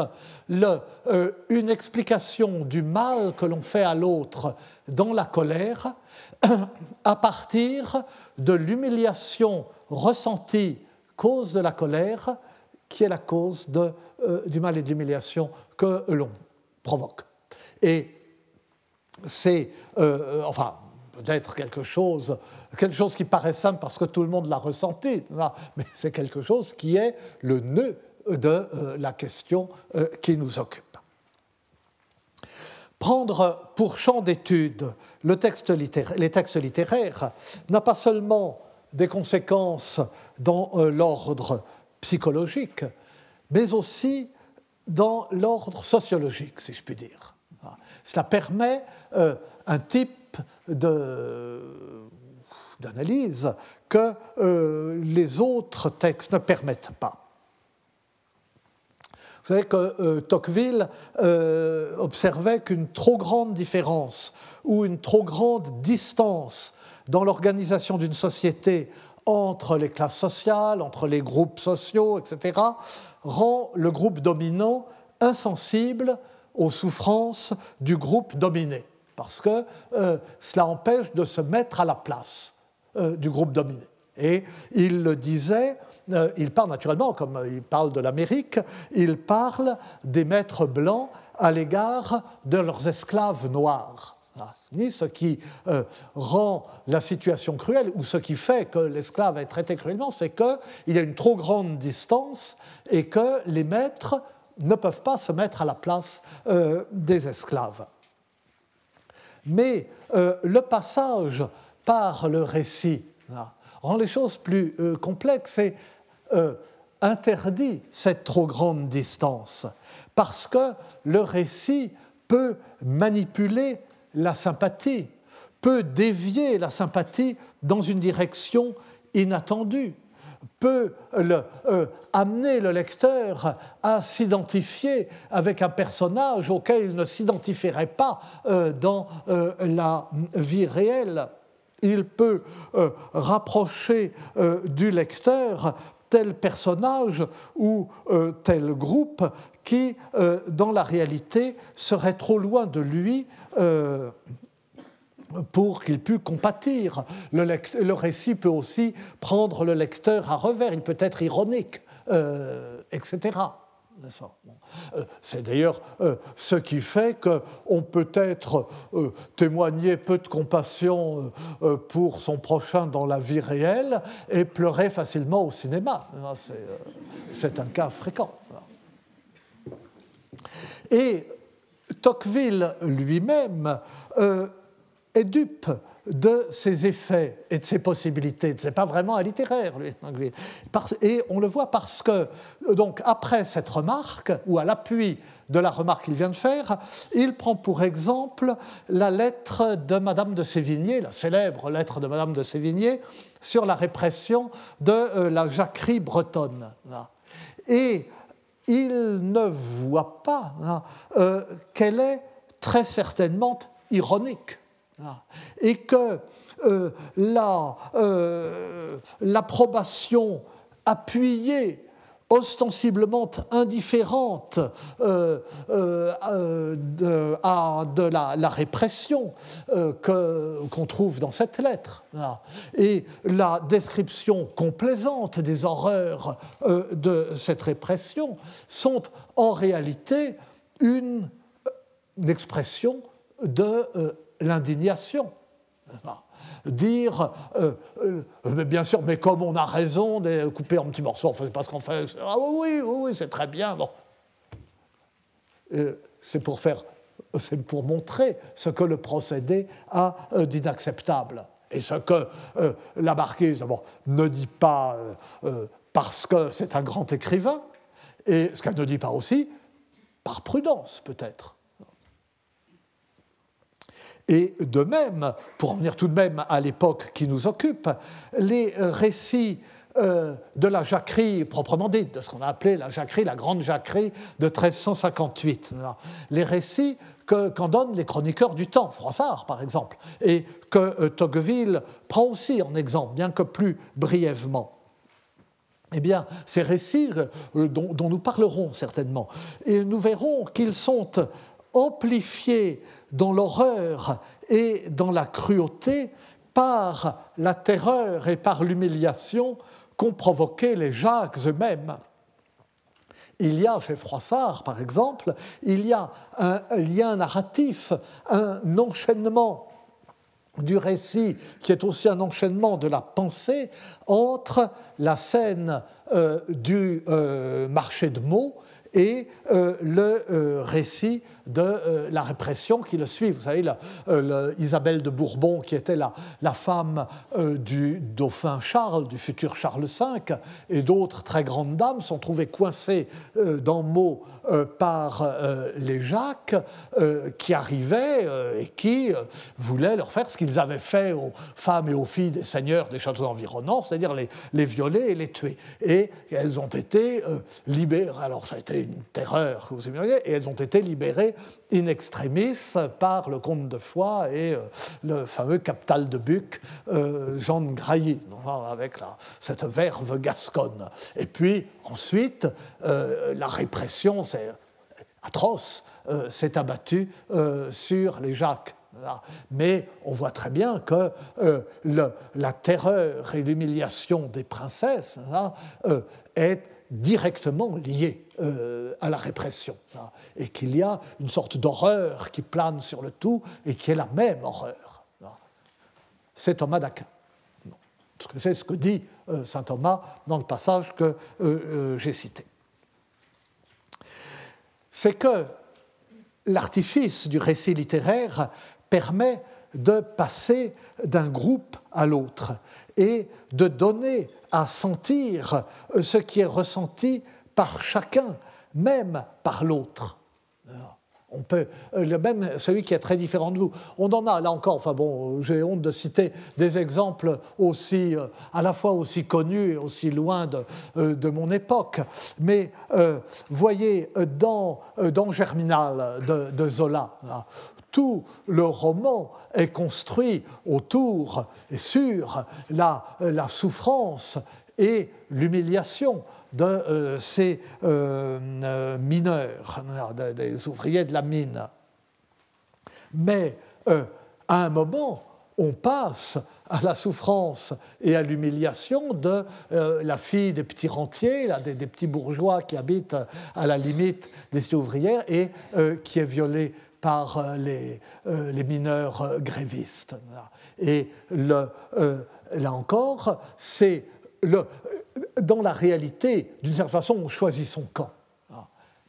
euh, une explication du mal que l'on fait à l'autre dans la colère à partir de l'humiliation ressentie cause de la colère, qui est la cause euh, du mal et de l'humiliation que l'on provoque. Et c'est, euh, enfin, peut-être quelque chose, quelque chose qui paraît simple parce que tout le monde l'a ressenti, mais c'est quelque chose qui est le nœud de euh, la question qui nous occupe. Prendre pour champ d'étude le texte les textes littéraires n'a pas seulement des conséquences dans euh, l'ordre psychologique, mais aussi dans l'ordre sociologique, si je puis dire. Cela permet euh, un type d'analyse que euh, les autres textes ne permettent pas. Vous savez que Tocqueville observait qu'une trop grande différence ou une trop grande distance dans l'organisation d'une société entre les classes sociales, entre les groupes sociaux, etc., rend le groupe dominant insensible aux souffrances du groupe dominé, parce que euh, cela empêche de se mettre à la place euh, du groupe dominé. Et il le disait, euh, il parle naturellement, comme il parle de l'Amérique, il parle des maîtres blancs à l'égard de leurs esclaves noirs ni ce qui euh, rend la situation cruelle ou ce qui fait que l'esclave est traité cruellement, c'est qu'il y a une trop grande distance et que les maîtres ne peuvent pas se mettre à la place euh, des esclaves. Mais euh, le passage par le récit rend les choses plus complexes et interdit cette trop grande distance, parce que le récit peut manipuler la sympathie, peut dévier la sympathie dans une direction inattendue, peut euh, amener le lecteur à s'identifier avec un personnage auquel il ne s'identifierait pas euh, dans euh, la vie réelle. Il peut rapprocher du lecteur tel personnage ou tel groupe qui, dans la réalité, serait trop loin de lui euh, pour qu'il puisse compatir. Le, récit peut aussi prendre le lecteur à revers, il peut être ironique, euh, etc. Euh, c'est d'ailleurs ce qui fait qu'on peut être témoigner peu de compassion pour son prochain dans la vie réelle et pleurer facilement au cinéma. C'est un cas fréquent. Et Tocqueville lui-même euh, est dupe de ses effets et de ses possibilités. Ce n'est pas vraiment un littéraire, lui. Et on le voit parce que, donc, après cette remarque, ou à l'appui de la remarque qu'il vient de faire, il prend pour exemple la lettre de Madame de Sévigné, la célèbre lettre de Madame de Sévigné, sur la répression de euh, la jacquerie bretonne. Et il ne voit pas hein, euh, qu'elle est très certainement ironique et que euh, euh, l'approbation appuyée ostensiblement indifférente euh, de, à de la, répression qu'on trouve dans cette lettre. Et la description complaisante des horreurs de cette répression sont en réalité une, une expression de l'indignation dire, euh, euh, bien sûr, mais comme on a raison de couper en petits morceaux, enfin, c'est pas ce qu'on fait. Ah oui, oui, oui, c'est très bien. Bon. c'est pour faire, c'est pour montrer ce que le procédé a euh, d'inacceptable. Et ce que la marquise ne dit pas parce que c'est un grand écrivain, et ce qu'elle ne dit pas aussi par prudence peut-être. Et de même, pour en venir tout de même à l'époque qui nous occupe, les récits euh, de la jacquerie proprement dite, de ce qu'on a appelé la jacquerie, la grande jacquerie de 1358. Les récits qu'en donnent les chroniqueurs du temps, Froissart par exemple, et que euh, Tocqueville prend aussi en exemple, bien que plus brièvement. Eh bien, ces récits euh, dont, dont, nous parlerons certainement, et nous verrons qu'ils sont amplifiés dans l'horreur et dans la cruauté par la terreur et par l'humiliation qu'ont provoqué les Jacques eux-mêmes. Il y a chez Froissart, par exemple, il y a un lien narratif, un enchaînement du récit qui est aussi un enchaînement de la pensée entre la scène euh, du euh, marché de mots et euh, le récit de euh, la répression qui le suit. Vous savez, Isabelle de Bourbon, qui était la, la femme du dauphin Charles, du futur Charles V, et d'autres très grandes dames sont trouvées coincées dans Meaux par les Jacques, qui arrivaient et qui voulaient leur faire ce qu'ils avaient fait aux femmes et aux filles des seigneurs des châteaux environnants, c'est-à-dire les, les, violer et les tuer. Et elles ont été libérées. Alors ça a été une terreur vous imaginez, et elles ont été libérées in extremis par le comte de Foix et euh, le fameux capital de Buc, euh, Jean de Grailly, avec cette verve gasconne. Et puis ensuite, euh, la répression, c'est atroce, s'est abattue sur les Jacques. Mais on voit très bien que la terreur et l'humiliation des princesses est directement lié euh, à la répression, hein, et qu'il y a une sorte d'horreur qui plane sur le tout et qui est la même horreur. Hein. C'est Thomas d'Aquin. C'est ce que dit euh, saint Thomas dans le passage que euh, j'ai cité. C'est que l'artifice du récit littéraire permet de passer d'un groupe à l'autre et de donner à sentir ce qui est ressenti par chacun, même par l'autre. On peut, le même celui qui est très différent de vous. On en a là encore. Enfin bon, j'ai honte de citer des exemples aussi, euh, à la fois aussi connus et aussi loin de, euh, de mon époque. Mais euh, voyez dans, dans Germinal de, de Zola, tout le roman est construit autour et sur la, la souffrance et l'humiliation de euh, ces euh, euh, mineurs, des ouvriers de la mine. Mais à un moment, on passe à la souffrance et à l'humiliation de la fille des petits rentiers, des, des, petits bourgeois qui habitent à la limite des ouvrières et qui est violée par les, mineurs grévistes. Et le, là encore, c'est dans la réalité, d'une certaine façon, on choisit son camp.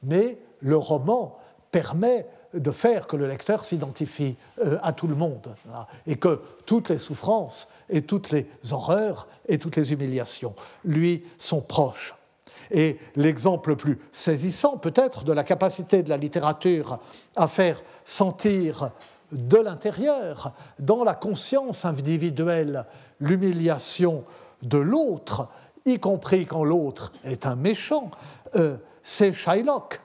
Mais le roman permet de faire que le lecteur s'identifie à tout le monde et que toutes les souffrances et toutes les horreurs et toutes les humiliations lui sont proches. Et l'exemple le plus saisissant peut-être de la capacité de la littérature à faire sentir de l'intérieur, dans la conscience individuelle, l'humiliation de l'autre, y compris quand l'autre est un méchant, euh, c'est Shylock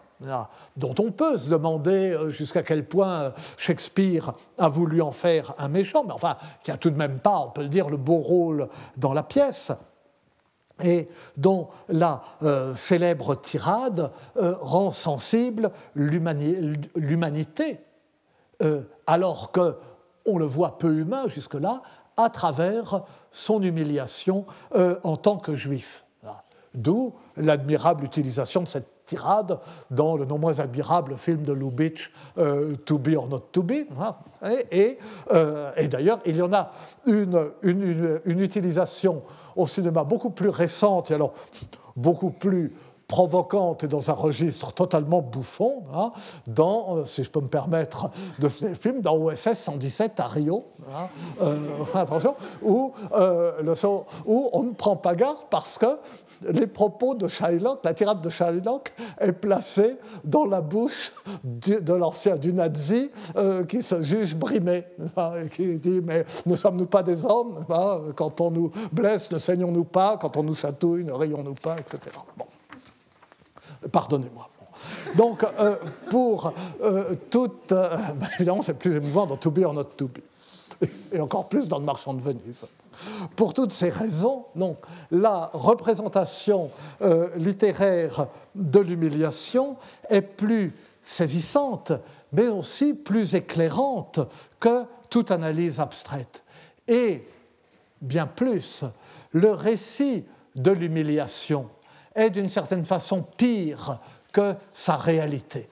dont on peut se demander euh, jusqu'à quel point Shakespeare a voulu en faire un méchant, mais enfin, qui a tout de même pas, on peut le dire, le beau rôle dans la pièce. Et dont la euh, célèbre tirade rend sensible l'humanité, alors que on le voit peu humain jusque-là, à travers son humiliation en tant que juif. D'où l'admirable utilisation de cette tirade dans le non moins admirable film de Lubitsch, To Be or Not To Be. Hein, et, d'ailleurs, il y en a une, une, une utilisation au cinéma beaucoup plus récente et alors beaucoup plus provocante dans un registre totalement bouffon, hein, dans, euh, si je peux me permettre de ce film, dans OSS 117 à Rio, hein, euh, attention, où, euh, où on ne prend pas garde parce que les propos de Shylock, la tirade de Shylock est placée dans la bouche de l'ancien du nazi qui se juge brimé, hein, et qui dit mais ne sommes-nous pas des hommes Quand on nous blesse, ne saignons-nous pas Quand on nous chatouille, ne rayons-nous pas, etc. Pardonnez-moi. Donc, euh, pour euh, toute. Euh, bah, évidemment, c'est plus émouvant dans To Be or Not To Be. Et encore plus dans Le Marchand de Venise. Pour toutes ces raisons, donc, la représentation littéraire de l'humiliation est plus saisissante, mais aussi plus éclairante que toute analyse abstraite. Et, bien plus, le récit de l'humiliation est d'une certaine façon pire que sa réalité.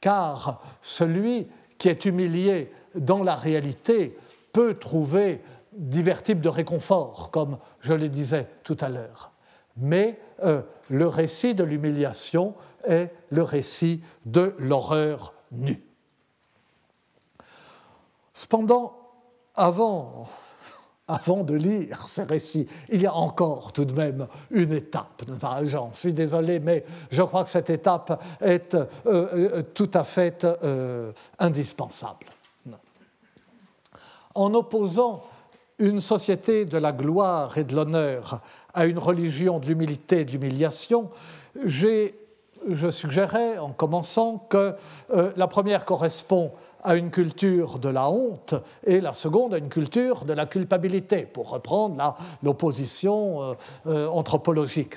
Car celui qui est humilié dans la réalité peut trouver divers types de réconfort, comme je le disais tout à l'heure. Mais euh, le récit de l'humiliation est le récit de l'horreur nue. Cependant, avant, avant de lire ces récits, il y a encore tout de même une étape. J'en suis désolé, mais je crois que cette étape est euh, euh, tout à fait euh, indispensable. En opposant une société de la gloire et de l'honneur à une religion de l'humilité et de l'humiliation, je suggérais en commençant que la première correspond à une culture de la honte et la seconde à une culture de la culpabilité, pour reprendre l'opposition euh, euh, anthropologique.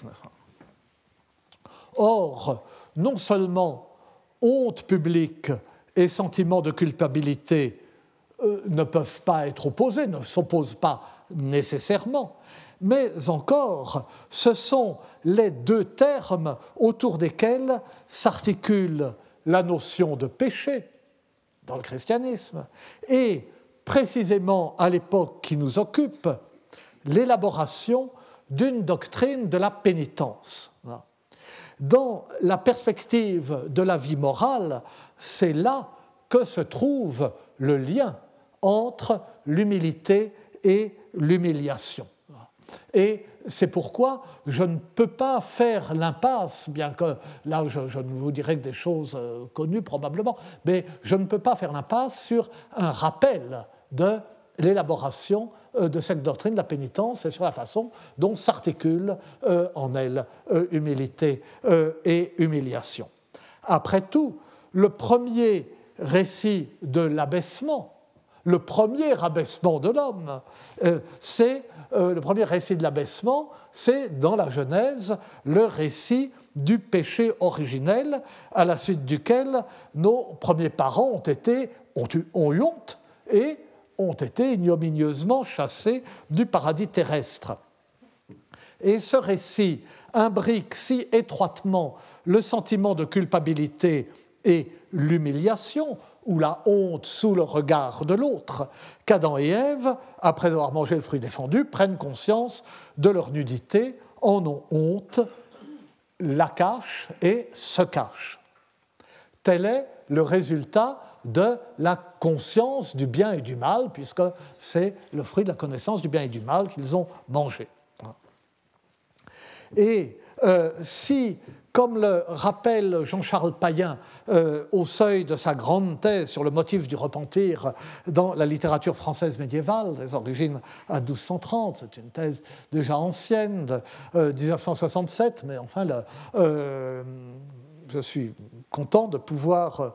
Or, non seulement honte publique et sentiment de culpabilité euh, ne peuvent pas être opposés, ne s'opposent pas nécessairement, mais encore, ce sont les deux termes autour desquels s'articule la notion de péché le christianisme, et précisément à l'époque qui nous occupe, l'élaboration d'une doctrine de la pénitence. Dans la perspective de la vie morale, c'est là que se trouve le lien entre l'humilité et l'humiliation. Et c'est pourquoi je ne peux pas faire l'impasse, bien que là je, ne vous dirai que des choses euh, connues probablement, mais je ne peux pas faire l'impasse sur un rappel de l'élaboration euh, de cette doctrine de la pénitence et sur la façon dont s'articulent euh, en elle humilité et humiliation. Après tout, le premier récit de l'abaissement, le premier abaissement de l'homme, c'est euh, le premier récit de l'abaissement, c'est dans la Genèse le récit du péché originel, à la suite duquel nos premiers parents ont, été, ont eu honte et ont été ignominieusement chassés du paradis terrestre. Et ce récit imbrique si étroitement le sentiment de culpabilité et l'humiliation, ou la honte sous le regard de l'autre, qu'Adam et Ève, après avoir mangé le fruit défendu, prennent conscience de leur nudité, en ont honte, la cachent et se cachent. Tel est le résultat de la conscience du bien et du mal, puisque c'est le fruit de la connaissance du bien et du mal qu'ils ont mangé. Et euh, si comme le rappelle Jean-Charles Payen euh, au seuil de sa grande thèse sur le motif du repentir dans la littérature française médiévale, des origines à 1230, c'est une thèse déjà ancienne de 1967, euh, mais enfin, euh, je suis content de pouvoir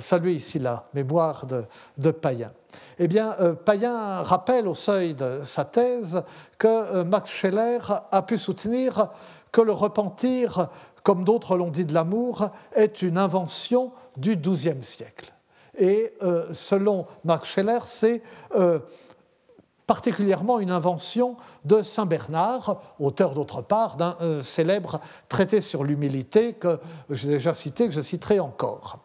saluer ici la mémoire de, de Payen. Eh bien, Payen rappelle au seuil de sa thèse que Max Scheller a pu soutenir que le repentir comme d'autres l'ont dit de l'amour, est une invention du XIIe siècle. Et euh, selon Marc Scheller, c'est euh, particulièrement une invention de Saint Bernard, auteur d'autre part d'un euh, célèbre traité sur l'humilité que j'ai déjà cité, que je citerai encore.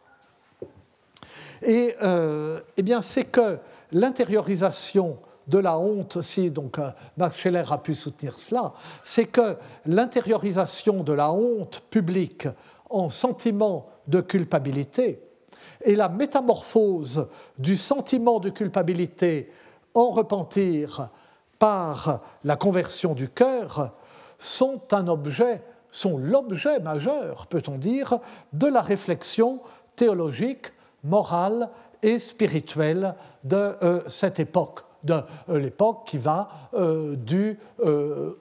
Et eh bien, c'est que l'intériorisation de la honte, si donc euh, Max Scheller a pu soutenir cela, c'est que l'intériorisation de la honte publique en sentiment de culpabilité et la métamorphose du sentiment de culpabilité en repentir par la conversion du cœur sont un objet, sont l'objet majeur, peut-on dire, de la réflexion théologique, morale et spirituelle de euh, cette époque de euh, l'époque qui va euh, du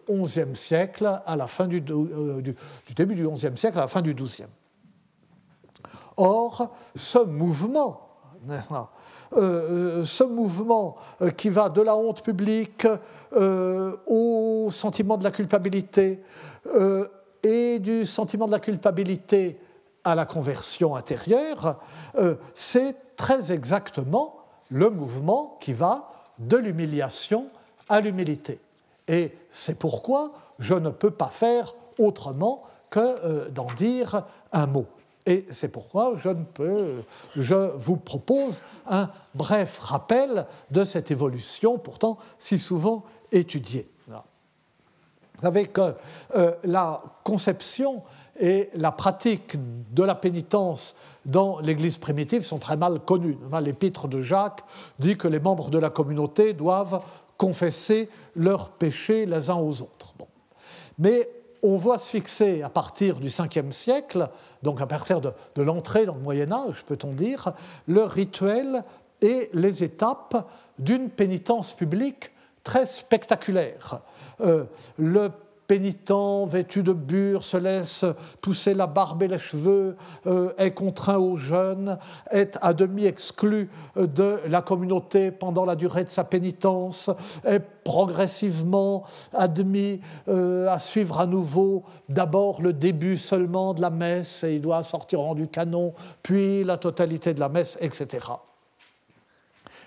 XIe euh, siècle à la fin du, début du XIe siècle à la fin du XIIe. Or, ce mouvement, ce mouvement qui va de la honte publique au sentiment de la culpabilité et du sentiment de la culpabilité à la conversion intérieure, c'est très exactement le mouvement qui va de l'humiliation à l'humilité. Et c'est pourquoi je ne peux pas faire autrement que euh, d'en dire un mot. Et c'est pourquoi je, ne peux, je vous propose un bref rappel de cette évolution, pourtant si souvent étudiée. Vous savez que euh, la conception et la pratique de la pénitence dans l'Église primitive sont très mal connues. L'épître de Jacques dit que les membres de la communauté doivent confesser leurs péchés les uns aux autres. Mais on voit se fixer à partir du 5e siècle, donc à partir de, l'entrée dans le Moyen Âge, peut-on dire, le rituel et les étapes d'une pénitence publique très spectaculaire. Euh, pénitent, vêtu de bure, se laisse pousser la barbe et les cheveux, euh, est contraint au jeûne, est à demi exclu euh, de la communauté pendant la durée de sa pénitence, est progressivement admis euh, à suivre à nouveau d'abord le début seulement de la messe, et il doit sortir en du canon, puis la totalité de la messe, etc.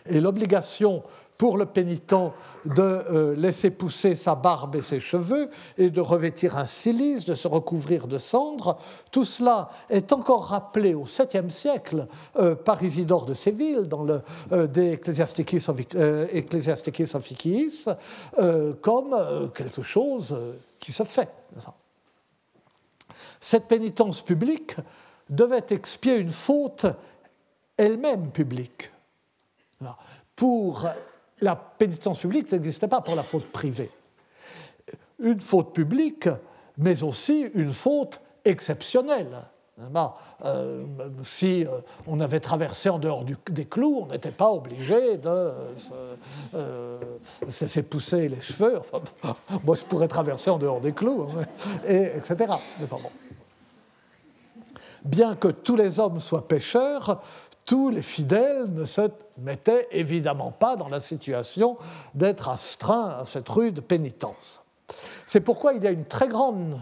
Et l'obligation pour le pénitent de euh, laisser pousser sa barbe et ses cheveux et de revêtir un cilice, de se recouvrir de cendres. Tout cela est encore rappelé au 7e siècle euh, par Isidore de Séville dans le euh, De Ecclesiasticis Officiis comme quelque chose qui se fait. Cette pénitence publique devait expier une faute elle-même publique. Pour la pénitence publique, n'existait pas pour la faute privée. Une faute publique, mais aussi une faute exceptionnelle. Euh, si euh, on avait traversé en dehors des clous, on n'était pas obligé de euh, s'épousser les cheveux. moi, je pourrais traverser en dehors des clous, hein, et, etc. Bien que tous les hommes soient pécheurs, tous les fidèles ne se mettaient évidemment pas dans la situation d'être astreints à cette rude pénitence. C'est pourquoi il y a une très grande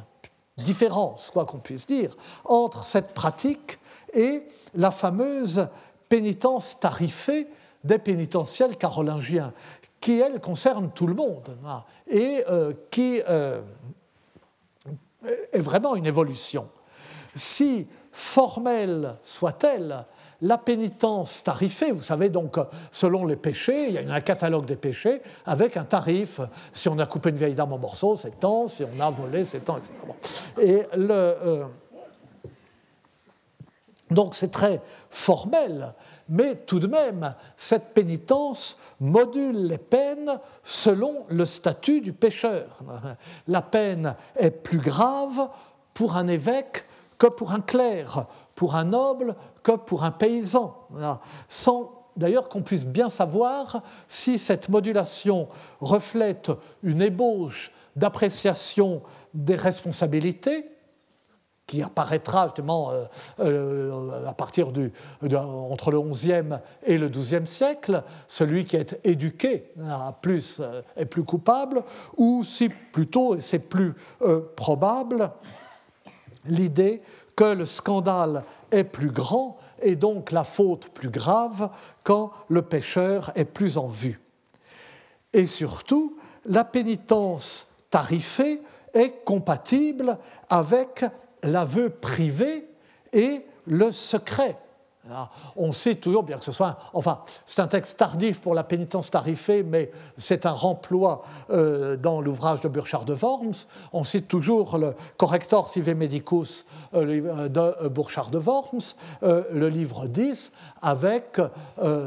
différence, quoi qu'on puisse dire, entre cette pratique et la fameuse pénitence tarifée des pénitentiels carolingiens, qui, elle, concerne tout le monde hein, et euh, qui euh, est vraiment une évolution. Si formelle soit-elle, la pénitence tarifée, vous savez, donc selon les péchés, il y a un catalogue des péchés avec un tarif. Si on a coupé une vieille dame en morceaux, c'est tant, si on a volé, c'est tant, etc. Et euh, donc c'est très formel, mais tout de même, cette pénitence module les peines selon le statut du pécheur. La peine est plus grave pour un évêque que pour un clerc, pour un noble que pour un paysan, sans d'ailleurs qu'on puisse bien savoir si cette modulation reflète une ébauche d'appréciation des responsabilités qui apparaîtra justement euh, euh, à partir du, entre le XIe et le XIIe siècle, celui qui est éduqué plus, euh, est plus coupable, ou si plutôt, et c'est plus probable, l'idée que le scandale est plus grand et donc la faute plus grave quand le pécheur est plus en vue. Et surtout, la pénitence tarifée est compatible avec l'aveu privé et le secret on sait toujours, bien que ce soit, enfin, c'est un texte tardif pour la pénitence tarifée, mais c'est un remploi euh, dans l'ouvrage de Burchard de Worms. On cite toujours le Corrector Sive Medicus euh, de Burchard de Worms, euh, le livre 10, avec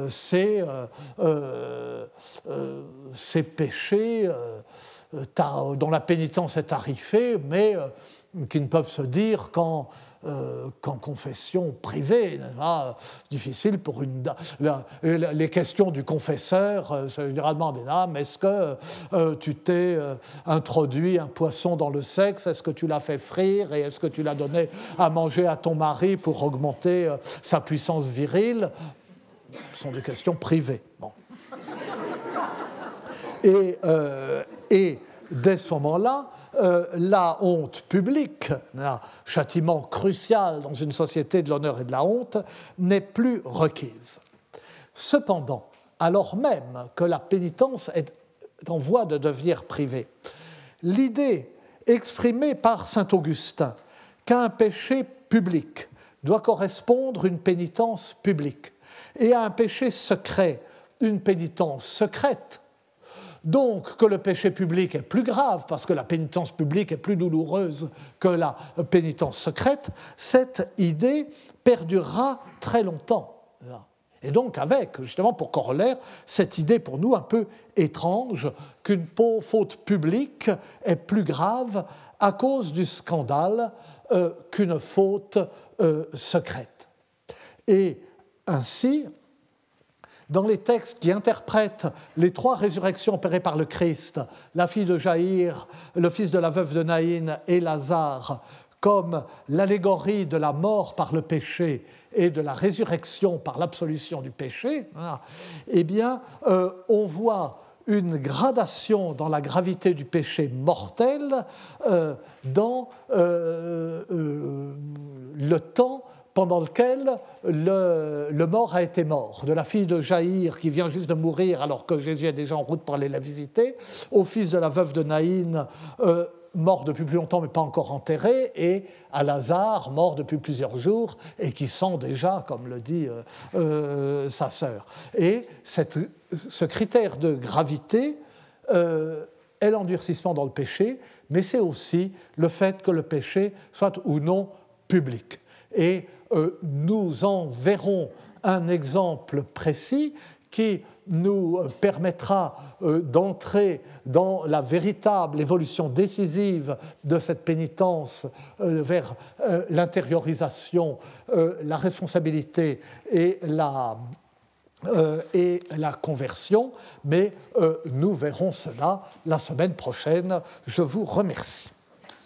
ses, péchés dont la pénitence est tarifée, mais qui ne peuvent se dire quand euh, qu'en confession privée. difficile pour une. les questions du confesseur, euh, ça dira demander mais est-ce que euh, tu t'es introduit un poisson dans le sexe? Est-ce que tu l'as fait frire? Et est-ce que tu l'as donné à manger à ton mari pour augmenter sa puissance virile? Ce sont des questions privées. Et, et dès ce moment-là, euh, la honte publique, un châtiment crucial dans une société de l'honneur et de la honte, n'est plus requise. Cependant, alors même que la pénitence est en voie de devenir privée, l'idée exprimée par saint Augustin qu'à un péché public doit correspondre une pénitence publique et à un péché secret une pénitence secrète donc que le péché public est plus grave parce que la pénitence publique est plus douloureuse que la pénitence secrète, cette idée perdurera très longtemps. Et donc avec, justement pour corollaire, cette idée pour nous un peu étrange qu'une faute publique est plus grave à cause du scandale euh, qu'une faute euh, secrète. Et ainsi, dans les textes qui interprètent les trois résurrections opérées par le Christ, la fille de Jaïr, le fils de la veuve de Naïn et Lazare, comme l'allégorie de la mort par le péché et de la résurrection par l'absolution du péché, hein, eh bien, euh, on voit une gradation dans la gravité du péché mortel euh, dans euh, le temps pendant lequel le, mort a été mort, de la fille de Jaïr qui vient juste de mourir alors que Jésus est déjà en route pour aller la visiter, au fils de la veuve de Naïn, mort depuis plus longtemps mais pas encore enterré, et à Lazare, mort depuis plusieurs jours et qui sent déjà, comme le dit euh, euh, sa sœur. Et ce critère de gravité euh, est l'endurcissement dans le péché, mais c'est aussi le fait que le péché soit ou non public. Et nous en verrons un exemple précis qui nous permettra euh, d'entrer dans la véritable évolution décisive de cette pénitence euh, vers euh, l'intériorisation, la responsabilité et la conversion, mais nous verrons cela la semaine prochaine. Je vous remercie.